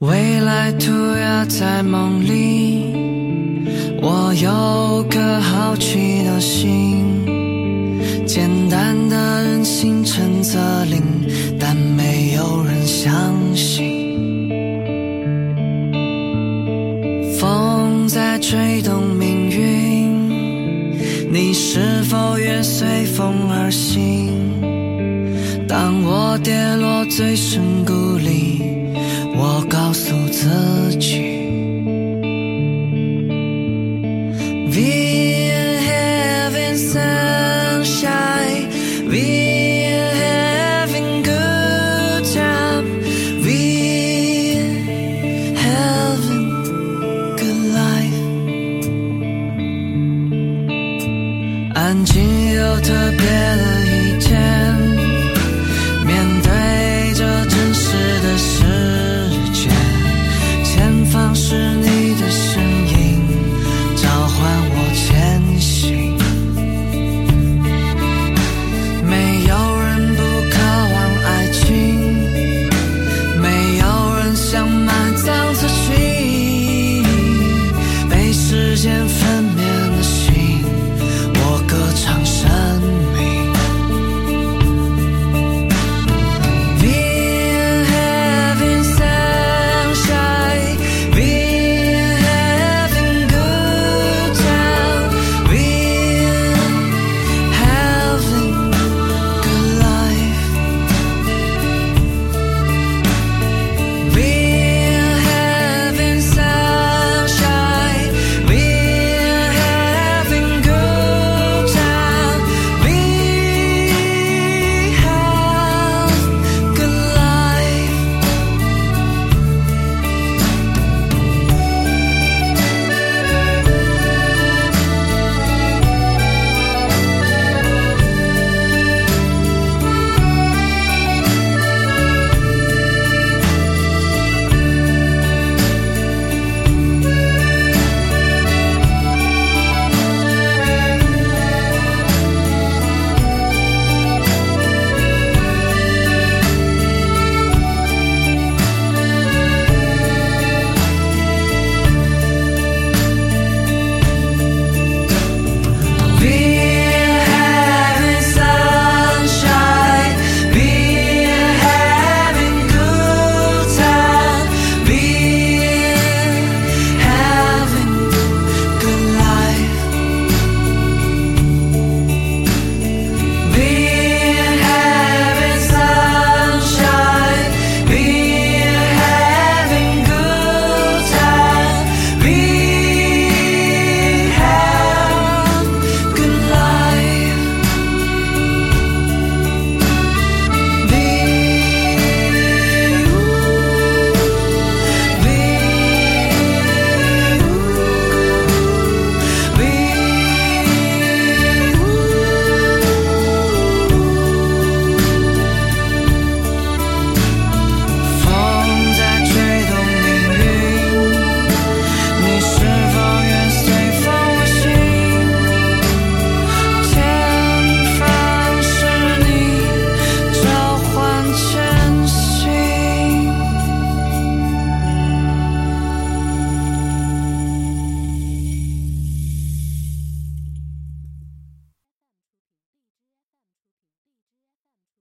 未来涂鸦在梦里，我有颗好奇的心，简单的人心诚则灵，但没有人相信。风在吹动命运，你是否也随风而行？当我跌落最深谷里。告诉自己。安静又特别的。